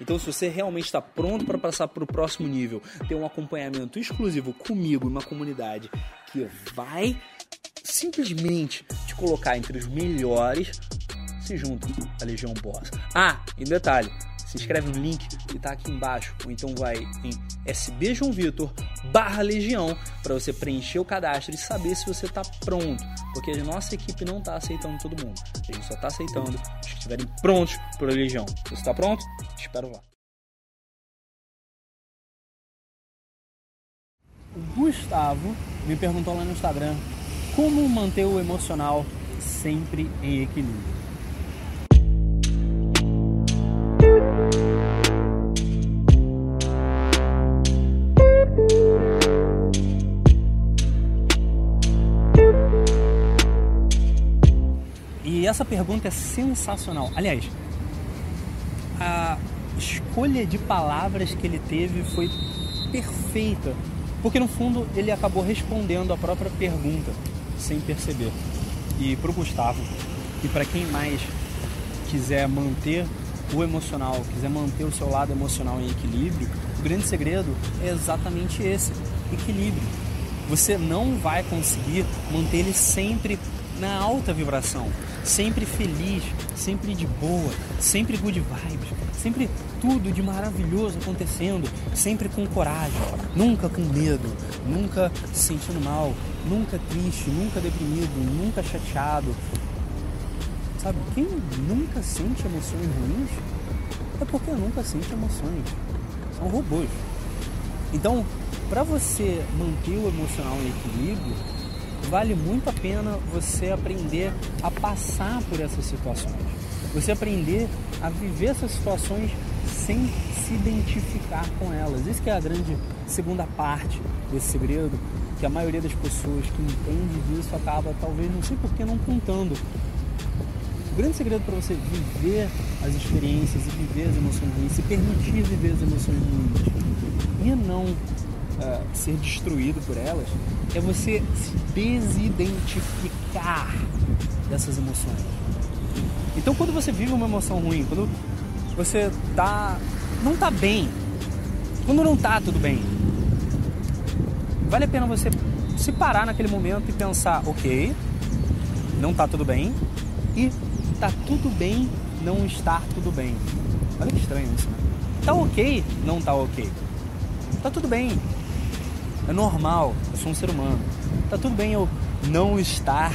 Então, se você realmente está pronto para passar para o próximo nível, ter um acompanhamento exclusivo comigo, uma comunidade que vai simplesmente te colocar entre os melhores, se junta à Legião Boss. Ah, e detalhe, se inscreve no link que está aqui embaixo, ou então vai em SB João Vitor barra Legião para você preencher o cadastro e saber se você está pronto, porque a nossa equipe não está aceitando todo mundo, a gente só está aceitando os que estiverem prontos para a Legião. Você está pronto? Espero lá. O Gustavo me perguntou lá no Instagram como manter o emocional sempre em equilíbrio. E essa pergunta é sensacional. Aliás, a escolha de palavras que ele teve foi perfeita, porque no fundo ele acabou respondendo a própria pergunta sem perceber. E para o Gustavo e para quem mais quiser manter o emocional, quiser manter o seu lado emocional em equilíbrio, o grande segredo é exatamente esse: equilíbrio. Você não vai conseguir manter ele sempre na alta vibração, sempre feliz, sempre de boa, sempre good vibes, sempre tudo de maravilhoso acontecendo, sempre com coragem, nunca com medo, nunca se sentindo mal, nunca triste, nunca deprimido, nunca chateado. Sabe, quem nunca sente emoções ruins é porque nunca sente emoções. São robôs. Então, para você manter o emocional em equilíbrio, vale muito a pena você aprender a passar por essas situações. Você aprender a viver essas situações sem se identificar com elas. Isso que é a grande segunda parte desse segredo, que a maioria das pessoas que entende disso acaba talvez não sei por que não contando. O grande segredo para você viver as experiências e viver as emoções ruins, se permitir viver as emoções ruins e não uh, ser destruído por elas, é você se desidentificar dessas emoções. Então, quando você vive uma emoção ruim, quando você tá não tá bem, quando não tá tudo bem, vale a pena você se parar naquele momento e pensar, ok, não tá tudo bem e tá tudo bem não estar tudo bem. Olha que estranho isso, né? Tá ok, não tá ok. Tá tudo bem, é normal, eu sou um ser humano. Tá tudo bem eu não estar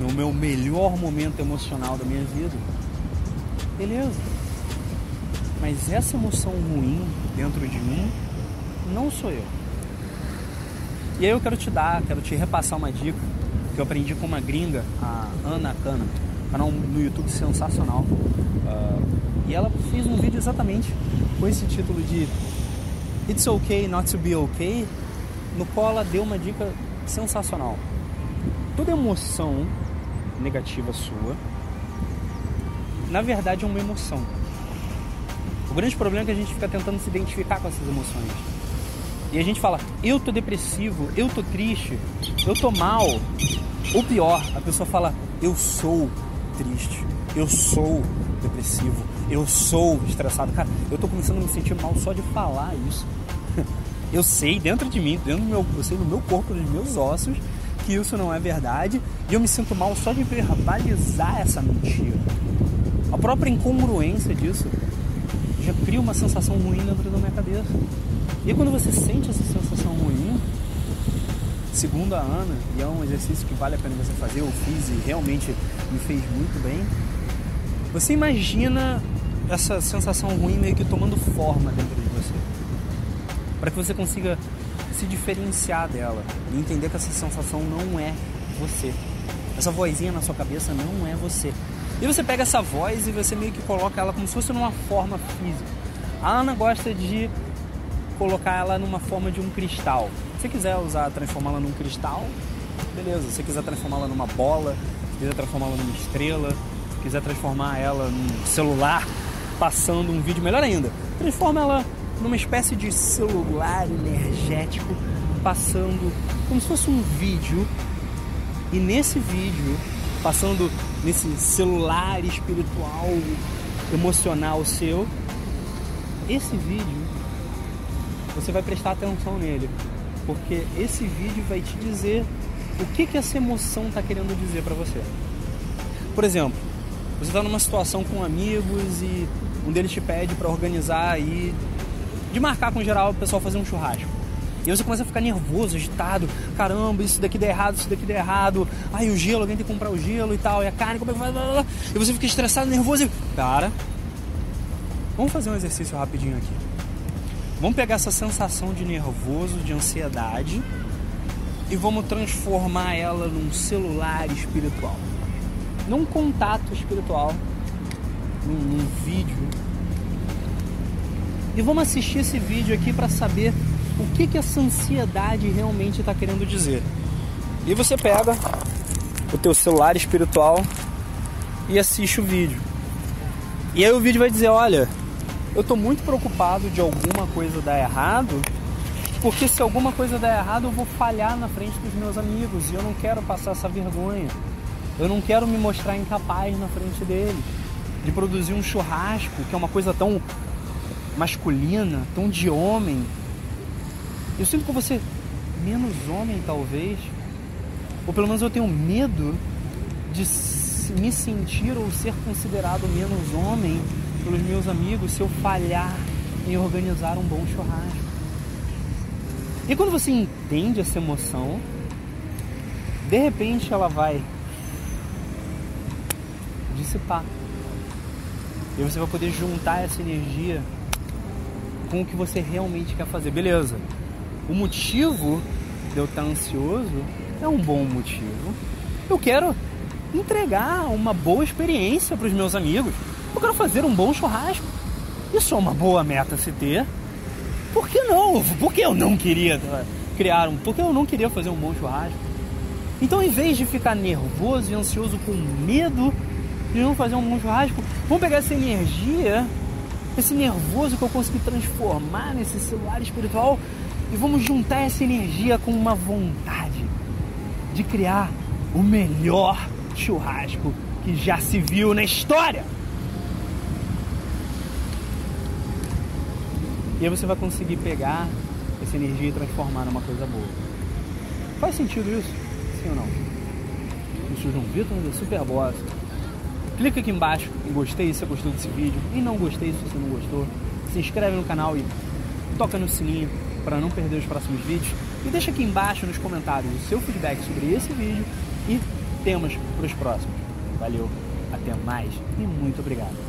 no meu melhor momento emocional da minha vida. Beleza. Mas essa emoção ruim dentro de mim não sou eu. E aí eu quero te dar, quero te repassar uma dica que eu aprendi com uma gringa, a Ana Cana, canal no YouTube sensacional. Uh, e ela fez um vídeo exatamente com esse título de It's okay not to be okay no qual ela deu uma dica sensacional. Toda emoção negativa sua, na verdade é uma emoção. O grande problema é que a gente fica tentando se identificar com essas emoções. E a gente fala, eu tô depressivo, eu tô triste, eu tô mal. Ou pior, a pessoa fala, eu sou triste, eu sou depressivo, eu sou estressado. Cara, eu tô começando a me sentir mal só de falar isso eu sei dentro de mim, dentro do meu, eu sei no meu corpo, nos meus ossos, que isso não é verdade e eu me sinto mal só de verbalizar essa mentira. A própria incongruência disso já cria uma sensação ruim dentro da minha cabeça. E quando você sente essa sensação ruim, segundo a Ana, e é um exercício que vale a pena você fazer, eu fiz e realmente me fez muito bem. Você imagina essa sensação ruim meio que tomando forma dentro de. Para que você consiga se diferenciar dela e entender que essa sensação não é você. Essa vozinha na sua cabeça não é você. E você pega essa voz e você meio que coloca ela como se fosse numa forma física. A Ana gosta de colocar ela numa forma de um cristal. Se você quiser usar, transformá-la num cristal, beleza. Se você quiser transformá-la numa bola, se quiser transformá-la numa estrela, se quiser transformar ela num celular passando um vídeo, melhor ainda. Transforma ela numa espécie de celular energético passando como se fosse um vídeo. E nesse vídeo, passando nesse celular espiritual, emocional seu, esse vídeo você vai prestar atenção nele, porque esse vídeo vai te dizer o que que essa emoção está querendo dizer para você. Por exemplo, você está numa situação com amigos e um deles te pede para organizar aí, de marcar com geral o pessoal fazer um churrasco. E você começa a ficar nervoso, agitado. Caramba, isso daqui der errado, isso daqui der errado. Ai, o gelo, alguém tem que comprar o gelo e tal. E a carne, como é que vai? E você fica estressado, nervoso e. Cara, vamos fazer um exercício rapidinho aqui. Vamos pegar essa sensação de nervoso, de ansiedade e vamos transformar ela num celular espiritual. Num contato espiritual, num, num vídeo. E vamos assistir esse vídeo aqui para saber o que, que essa ansiedade realmente está querendo dizer. E você pega o teu celular espiritual e assiste o vídeo. E aí o vídeo vai dizer, olha, eu estou muito preocupado de alguma coisa dar errado, porque se alguma coisa der errado eu vou falhar na frente dos meus amigos e eu não quero passar essa vergonha. Eu não quero me mostrar incapaz na frente deles de produzir um churrasco, que é uma coisa tão masculina, tão de homem, eu sinto que você menos homem, talvez. Ou pelo menos eu tenho medo de me sentir ou ser considerado menos homem pelos meus amigos se eu falhar em organizar um bom churrasco. E quando você entende essa emoção, de repente ela vai dissipar. E você vai poder juntar essa energia com o que você realmente quer fazer. Beleza, o motivo de eu estar ansioso é um bom motivo. Eu quero entregar uma boa experiência para os meus amigos. Eu quero fazer um bom churrasco. Isso é uma boa meta se ter. Por que não? Por que eu não queria criar um? Por que eu não queria fazer um bom churrasco? Então, em vez de ficar nervoso e ansioso com medo de não fazer um bom churrasco, vamos pegar essa energia, esse nervoso que eu consegui transformar nesse celular espiritual e vamos juntar essa energia com uma vontade de criar o melhor churrasco que já se viu na história. E aí você vai conseguir pegar essa energia e transformar numa coisa boa. Faz sentido isso? Sim ou não? Eu sou João Vitor do Superboss. Clica aqui embaixo em gostei se você gostou desse vídeo. E não gostei se você não gostou. Se inscreve no canal e toca no sininho para não perder os próximos vídeos. E deixa aqui embaixo nos comentários o seu feedback sobre esse vídeo e temas para os próximos. Valeu, até mais e muito obrigado.